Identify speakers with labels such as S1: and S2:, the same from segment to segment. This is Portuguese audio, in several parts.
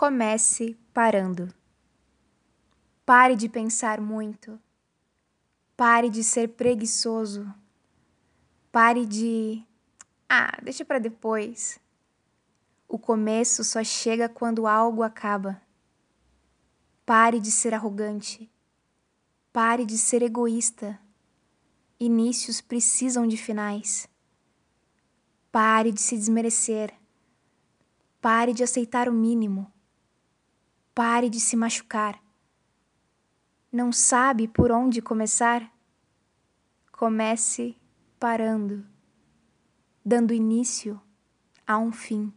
S1: Comece parando. Pare de pensar muito. Pare de ser preguiçoso. Pare de. Ah, deixa para depois. O começo só chega quando algo acaba. Pare de ser arrogante. Pare de ser egoísta. Inícios precisam de finais. Pare de se desmerecer. Pare de aceitar o mínimo. Pare de se machucar. Não sabe por onde começar? Comece parando, dando início a um fim.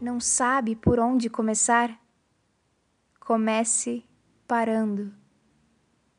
S1: Não sabe por onde começar? Comece parando.